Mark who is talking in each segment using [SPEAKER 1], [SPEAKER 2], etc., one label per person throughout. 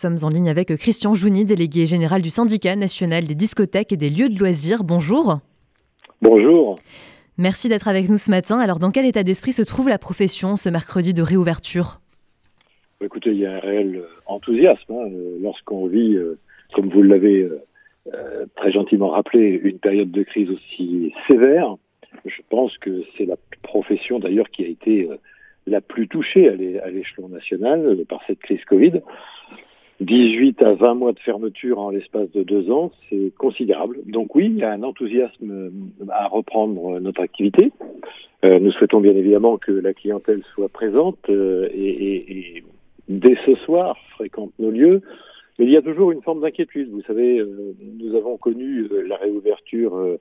[SPEAKER 1] sommes en ligne avec Christian Jouni, délégué général du syndicat national des discothèques et des lieux de loisirs. Bonjour.
[SPEAKER 2] Bonjour.
[SPEAKER 1] Merci d'être avec nous ce matin. Alors, dans quel état d'esprit se trouve la profession ce mercredi de réouverture?
[SPEAKER 2] Écoutez, il y a un réel euh, enthousiasme hein, euh, lorsqu'on vit, euh, comme vous l'avez très gentiment rappelé, une période de crise aussi sévère. Je pense que c'est la profession d'ailleurs qui a été la plus touchée à l'échelon national par cette crise Covid. 18 à 20 mois de fermeture en l'espace de deux ans, c'est considérable. Donc oui, il y a un enthousiasme à reprendre notre activité. Euh, nous souhaitons bien évidemment que la clientèle soit présente euh, et, et, dès ce soir fréquente nos lieux. Mais il y a toujours une forme d'inquiétude. Vous savez, euh, nous avons connu la réouverture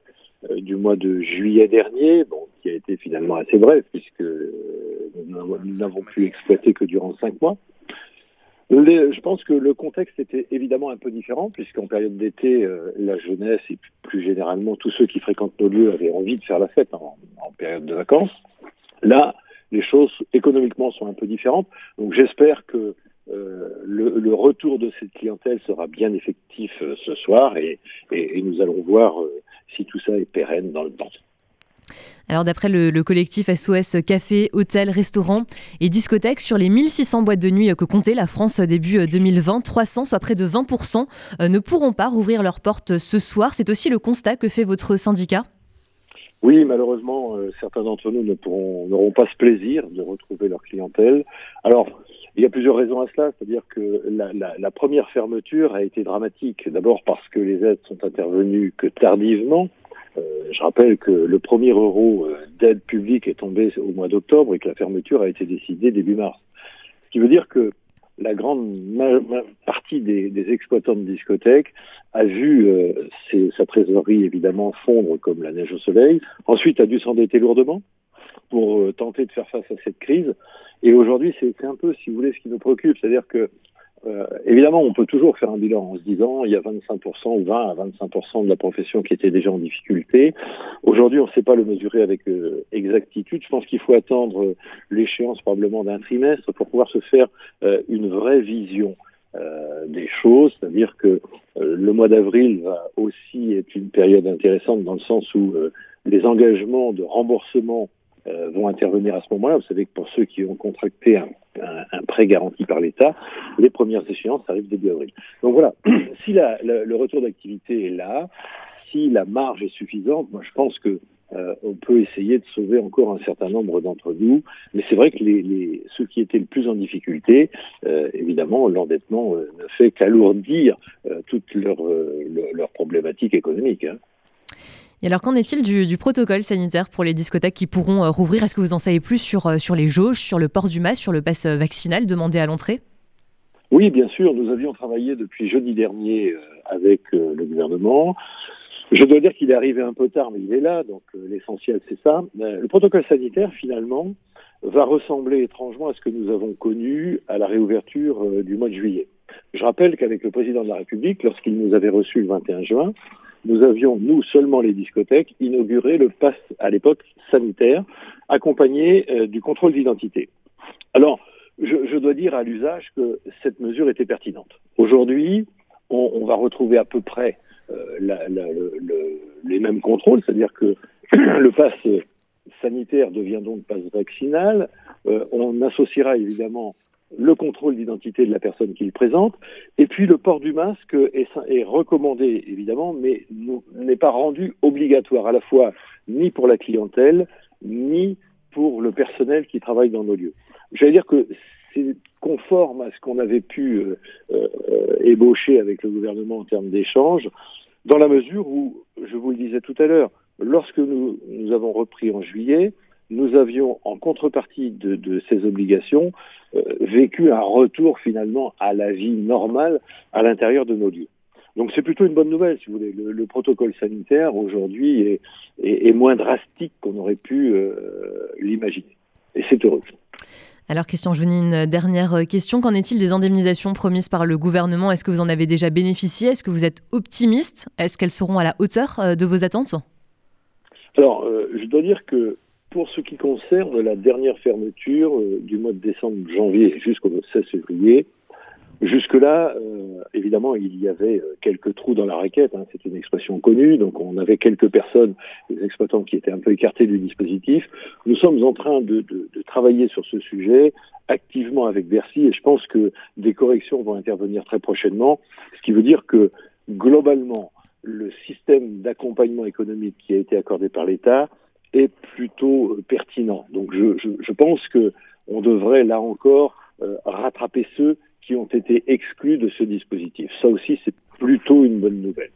[SPEAKER 2] du mois de juillet dernier, bon, qui a été finalement assez bref puisque nous n'avons pu exploiter que durant cinq mois. Je pense que le contexte était évidemment un peu différent, puisqu'en période d'été, euh, la jeunesse et plus généralement tous ceux qui fréquentent nos lieux avaient envie de faire la fête en, période de vacances. Là, les choses économiquement sont un peu différentes. Donc j'espère que euh, le, retour de cette clientèle sera bien effectif euh, ce soir et, et, nous allons voir si tout ça est pérenne dans le temps.
[SPEAKER 1] Alors d'après le, collectif SOS Café, Hôtel, Restaurant et Discothèque, sur les 1600 boîtes de nuit que comptait la France début 2020, 300, soit près de 20%, euh, ne pourront pas rouvrir leurs portes ce soir. C'est aussi le constat que fait votre syndicat
[SPEAKER 2] oui, malheureusement, euh, certains d'entre nous n'auront pas ce plaisir de retrouver leur clientèle. Alors, il y a plusieurs raisons à cela, c'est-à-dire que la, la, première fermeture a été dramatique. D'abord parce que les aides sont intervenues que tardivement, euh, je rappelle que le premier euro euh, d'aide publique est tombé au mois d'octobre et que la fermeture a été décidée début mars. Ce qui veut dire que la grande partie des, des, exploitants de discothèques a vu euh, sa trésorerie évidemment fondre comme la neige au soleil, ensuite a dû s'endetter lourdement pour tenter de faire face à cette crise. Et aujourd'hui, c'est un peu, si vous voulez, ce qui nous préoccupe, c'est-à-dire que euh, évidemment, on peut toujours faire un bilan en se disant il y a 25% ou 20 à 25% de la profession qui était déjà en difficulté. Aujourd'hui, on ne sait pas le mesurer avec euh, exactitude. Je pense qu'il faut attendre euh, l'échéance probablement d'un trimestre pour pouvoir se faire une vraie vision des choses. C'est-à-dire que le mois d'avril va aussi être une période intéressante dans le sens où les engagements de remboursement vont intervenir à ce moment-là. Vous savez que pour ceux qui ont contracté un prêt garanti par l'État. Les premières échéances arrivent début avril. Donc voilà, si le retour d'activité est là, si la marge est suffisante, moi je pense que euh, on peut essayer de sauver encore un certain nombre d'entre nous. Mais c'est vrai que ceux qui étaient le plus en difficulté, euh, évidemment, l'endettement euh, ne fait qu'alourdir leurs leur problématiques économiques. Hein.
[SPEAKER 1] Et alors, qu'en est-il du, protocole sanitaire pour les discothèques qui pourront euh, rouvrir? Est-ce que vous en savez plus sur, euh, sur les jauges, sur le port du masque, sur le pass euh, vaccinal demandé à l'entrée?
[SPEAKER 2] Oui, bien sûr. Nous avions travaillé depuis jeudi dernier avec le gouvernement. Je dois dire qu'il est arrivé un peu tard, mais il est là, donc l'essentiel c'est ça. Le protocole sanitaire, finalement, va ressembler étrangement à ce que nous avons connu à la réouverture du mois de juillet. Je rappelle qu'avec le président de la République, lorsqu'il nous avait reçus le 21 juin, nous avions, nous seulement les discothèques, inauguré le pass à l'époque sanitaire, accompagné euh, du contrôle d'identité. Alors, je, je, dois dire à l'usage que cette mesure était pertinente. Aujourd'hui, on, on, va retrouver à peu près euh, la, la, le, les mêmes contrôles, c'est-à-dire que le pass sanitaire devient donc pass vaccinal. Euh, on associera évidemment le contrôle d'identité de la personne qui le présente, et puis le port du masque est, est recommandé évidemment, mais n'est pas rendu obligatoire à la fois ni pour la clientèle, ni pour le personnel qui travaille dans nos lieux. J'allais dire que c'est conforme à ce qu'on avait pu euh, euh, ébaucher avec le gouvernement en termes d'échanges, dans la mesure où, je vous le disais tout à l'heure, lorsque nous, nous avons repris en juillet, nous avions, en contrepartie de, ces obligations, euh, vécu un retour finalement à la vie normale à l'intérieur de nos lieux. Donc c'est plutôt une bonne nouvelle, si vous voulez. Le, protocole sanitaire aujourd'hui est, est, moins drastique qu'on aurait pu euh, l'imaginer. Et c'est heureux.
[SPEAKER 1] Alors Christian Jouni, une dernière question. Qu'en est-il des indemnisations promises par le gouvernement? Est-ce que vous en avez déjà bénéficié? Est-ce que vous êtes optimiste? Est-ce qu'elles seront à la hauteur euh, de vos attentes?
[SPEAKER 2] Alors, je dois dire que pour ce qui concerne la dernière fermeture euh, du mois de décembre, janvier jusqu'au 16 février, Jusque-là, euh, évidemment, il y avait euh, quelques trous dans la raquette, hein, c'est une expression connue, donc on avait quelques personnes, des exploitants qui étaient un peu écartés du dispositif. Nous sommes en train de, de, de travailler sur ce sujet activement avec Bercy et je pense que des corrections vont intervenir très prochainement, ce qui veut dire que globalement, le système d'accompagnement économique qui a été accordé par l'État est plutôt euh, pertinent. Donc je, pense que on devrait là encore euh, rattraper ceux qui ont été exclus de ce dispositif. Ça aussi, c'est plutôt une bonne nouvelle.